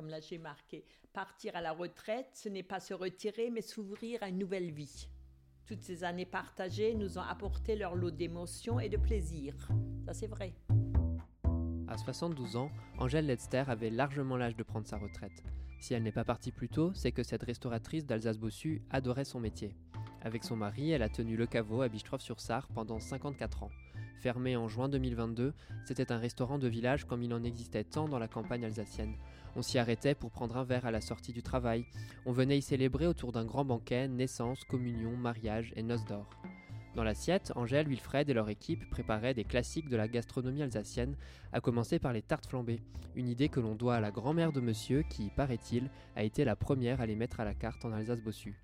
Comme là, j'ai marqué, partir à la retraite, ce n'est pas se retirer, mais s'ouvrir à une nouvelle vie. Toutes ces années partagées nous ont apporté leur lot d'émotions et de plaisir. Ça, c'est vrai. À 72 ans, Angèle Ledster avait largement l'âge de prendre sa retraite. Si elle n'est pas partie plus tôt, c'est que cette restauratrice d'Alsace-Bossu adorait son métier. Avec son mari, elle a tenu le caveau à Bistrov-sur-Sarre pendant 54 ans. Fermé en juin 2022, c'était un restaurant de village comme il en existait tant dans la campagne alsacienne. On s'y arrêtait pour prendre un verre à la sortie du travail. On venait y célébrer autour d'un grand banquet naissance, communion, mariage et noces d'or. Dans l'assiette, Angèle, Wilfred et leur équipe préparaient des classiques de la gastronomie alsacienne, à commencer par les tartes flambées, une idée que l'on doit à la grand-mère de monsieur qui, paraît-il, a été la première à les mettre à la carte en Alsace-Bossu.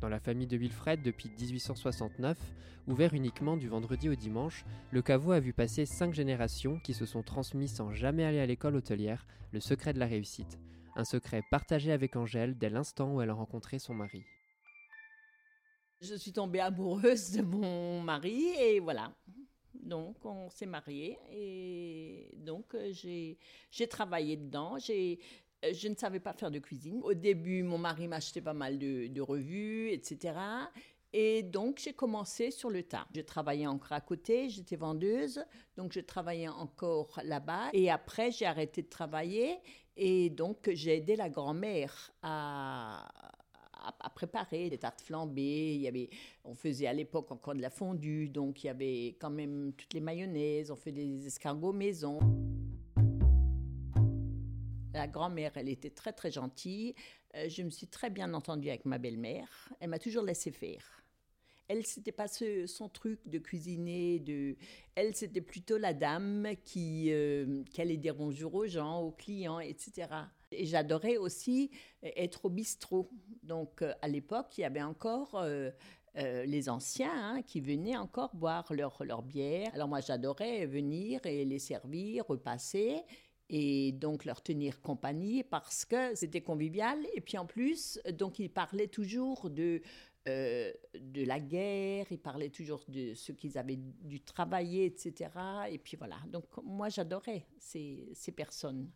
Dans la famille de Wilfred depuis 1869, ouvert uniquement du vendredi au dimanche, le caveau a vu passer cinq générations qui se sont transmises sans jamais aller à l'école hôtelière, le secret de la réussite. Un secret partagé avec Angèle dès l'instant où elle a rencontré son mari. Je suis tombée amoureuse de mon mari et voilà. Donc, on s'est mariés et donc euh, j'ai travaillé dedans. Je ne savais pas faire de cuisine. Au début, mon mari m'achetait pas mal de, revues, etc. Et donc, j'ai commencé sur le tas. Je travaillais encore à côté, j'étais vendeuse, donc je travaillais encore là-bas. Et après, j'ai arrêté de travailler et donc j'ai aidé la grand-mère à préparer des tartes flambées. Il y avait, on faisait à l'époque encore de la fondue, donc il y avait quand même toutes les mayonnaises, on fait des escargots maison. La grand-mère, elle était très très gentille. Euh, je me suis très bien entendue avec ma belle-mère. Elle m'a toujours laissé faire. Elle, c'était pas son truc de cuisiner. De... Elle, c'était plutôt la dame qui, euh, allait dire bonjour aux gens, aux clients, etc. Et j'adorais aussi euh, être au bistrot. Donc, à l'époque, il y avait encore les anciens hein, qui venaient encore boire leur, leur bière. Alors, moi, j'adorais venir et les servir, repasser et donc leur tenir compagnie parce que c'était convivial. Et puis en plus, donc ils parlaient toujours de, euh, de la guerre, ils parlaient toujours de ce qu'ils avaient dû travailler, etc. Et puis voilà, donc moi j'adorais ces, ces personnes.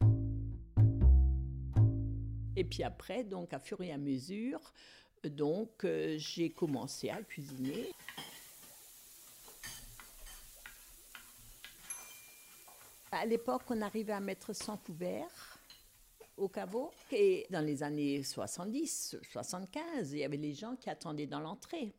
Et puis après, donc à fur et à mesure, donc euh, j'ai commencé à cuisiner. À l'époque, on arrivait à mettre 100 couverts au caveau. Et dans les années 70, 75, il y avait les gens qui attendaient dans l'entrée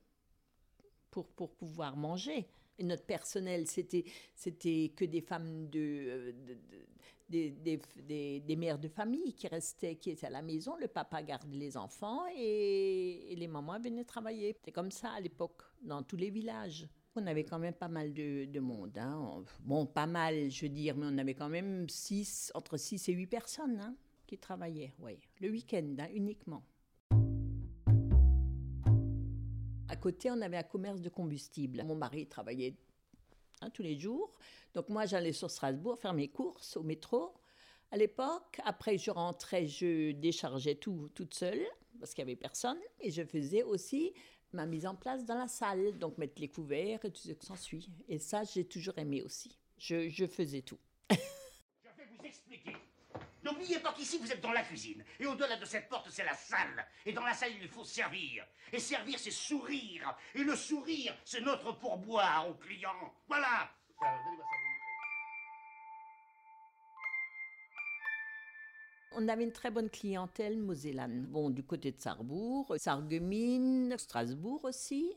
pour, pour pouvoir manger. Et notre personnel, c'était, c'était que des femmes de, de- de- des, des, des- mères de famille qui restaient, qui étaient à la maison. Le papa gardait les enfants et les mamans venaient travailler. C'était comme ça à l'époque, dans tous les villages. On avait quand même pas mal de, de monde. hein. On- Bon, pas mal, je veux dire, mais on avait quand même six, entre 6 et 8 personnes hein, qui travaillaient, oui. Le week-end, hein, uniquement. À côté, on avait un commerce de combustible. Mon mari travaillait tous les jours. Donc moi, j'allais sur Strasbourg faire mes courses au métro à l'époque. Après, je rentrais, je déchargeais tout toute seule parce qu'il n'y avait personne. Et je faisais aussi ma mise en place dans la salle, donc mettre les couverts et tout ce qui s'ensuit. Et ça, j'ai toujours aimé aussi. Je, je faisais tout. Je vais vous expliquer. N'oubliez pas qu'ici vous êtes dans la cuisine. Et au-delà de cette porte, c'est la salle. Et dans la salle, il faut servir. Et servir, c'est sourire. Et le sourire, c'est notre pourboire aux clients. Voilà. Alors, On avait une très bonne clientèle mosellane. Bon, du côté de Sarrebourg, Sarreguemines, Strasbourg aussi,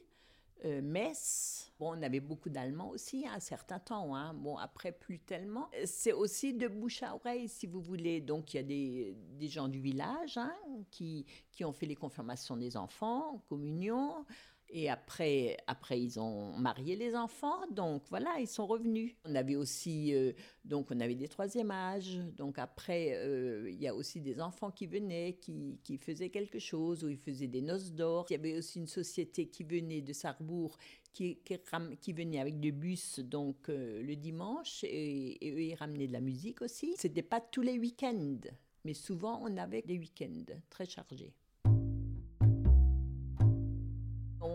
euh, Metz. Bon, on avait beaucoup d'Allemands aussi à un certain temps. hein. Bon, après, plus tellement. C'est aussi de bouche à oreille, si vous voulez. Donc, il y a des, des gens du village hein, qui, qui ont fait les confirmations des enfants, en communion. Et après, après, ils ont marié les enfants, donc voilà, ils sont revenus. On avait aussi, euh, donc on avait des troisième âge, donc après, euh, il y a aussi des enfants qui venaient, qui, qui, faisaient quelque chose, ou ils faisaient des noces d'or. Il y avait aussi une société qui venait de Sarrebourg, qui, qui, venait avec des bus, donc euh, le dimanche, et, et, eux, ils ramenaient de la musique aussi. C'était pas tous les week-ends, mais souvent on avait des week-ends très chargés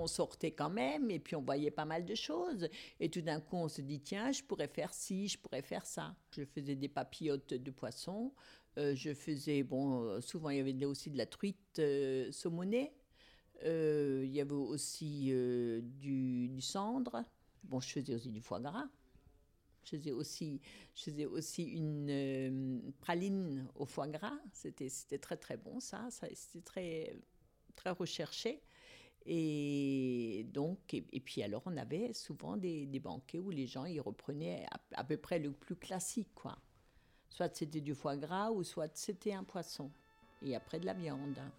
sortait quand même et puis on voyait pas mal de choses. Et tout d'un coup, on se dit, tiens, je pourrais faire ci, je pourrais faire ça. Je faisais des papillotes de poisson. Euh, je faisais, bon, euh, souvent il y avait aussi de la truite euh, saumonée. il y avait aussi du, du, cendre. Bon, je faisais aussi du foie gras. Je faisais aussi, je faisais aussi une praline au foie gras. C'était, c'était très très bon ça. ça c'était très, très recherché. Et donc, et, puis alors, on avait souvent des, banquets où les gens ils reprenaient à, peu près le plus classique, quoi. Soit c'était du foie gras ou soit c'était un poisson. Et après de la viande. Hein.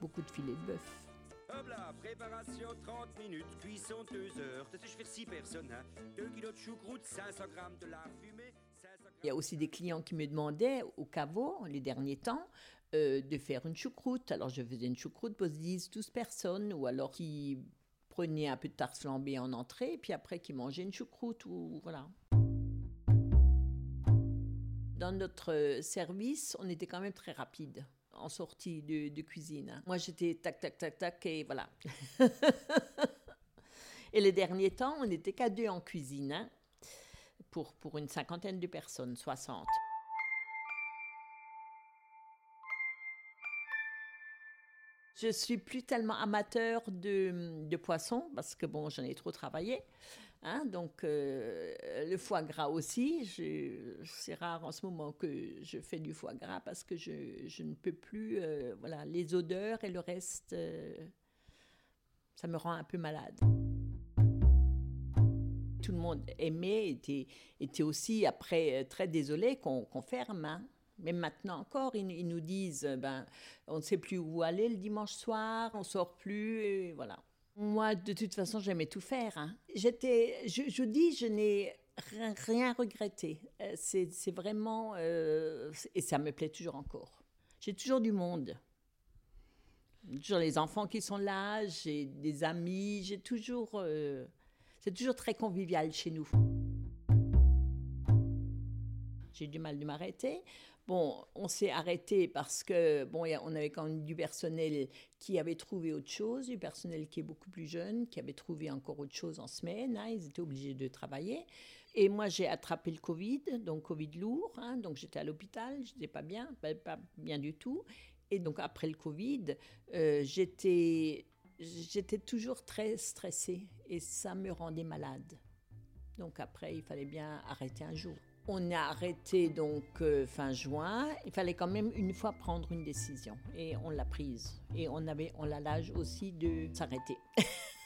Beaucoup de filets de bœuf. Hop là, préparation 30 minutes, cuisson 2 heures. Je fais 6 personnes, 2 hein. kilos de choucroute, 500 grammes de lard fumé. Il y a aussi des clients qui me demandaient au caveau, les derniers temps, euh, de faire une choucroute. Alors je faisais une choucroute pour 10, 12 personnes, ou alors qui prenaient un peu de tarte flambée en entrée, puis après qui mangeaient une choucroute, ou voilà. Dans notre service, on était quand même très rapide en sortie de, cuisine. Moi, j'étais tac, tac, tac, tac, et voilà. et les derniers temps, on n'était qu'à deux en cuisine, hein, pour, pour une cinquantaine de personnes, 60. Je suis plus tellement amateur de, de poisson parce que bon, j'en ai trop travaillé. Hein, donc euh, le foie gras aussi. C'est rare en ce moment que je fais du foie gras parce que je, je ne peux plus. Euh, voilà, les odeurs et le reste, euh, ça me rend un peu malade. Tout le monde aimait, était, était aussi après très désolé qu'on ferme. Hein. Même maintenant encore, ils, nous disent, euh, ben, on ne sait plus où aller le dimanche soir, on sort plus, voilà. Moi, de toute façon, j'aimais tout faire. Hein. J'étais, je, dis, je n'ai rien, regretté. Euh, c'est vraiment, euh, et ça me plaît toujours encore. J'ai toujours du monde. Toujours les enfants qui sont là, j'ai des amis, j'ai toujours, c'est toujours très convivial chez nous. J'ai du mal de m'arrêter. Bon, on s'est arrêté parce que bon, on avait quand même du personnel qui avait trouvé autre chose, du personnel qui est beaucoup plus jeune, qui avait trouvé encore autre chose en semaine. Hein, ils étaient obligés de travailler. Et moi, j'ai attrapé le Covid, donc Covid lourd. Hein, donc j'étais à l'hôpital, je n'étais pas bien, pas, bien du tout. Et donc après le Covid, euh, j'étais j'étais toujours très stressée et ça me rendait malade. Donc après, il fallait bien arrêter un jour. On a arrêté donc euh, fin juin. Il fallait quand même une fois prendre une décision et on l'a prise. Et on avait, on a l'âge aussi de s'arrêter.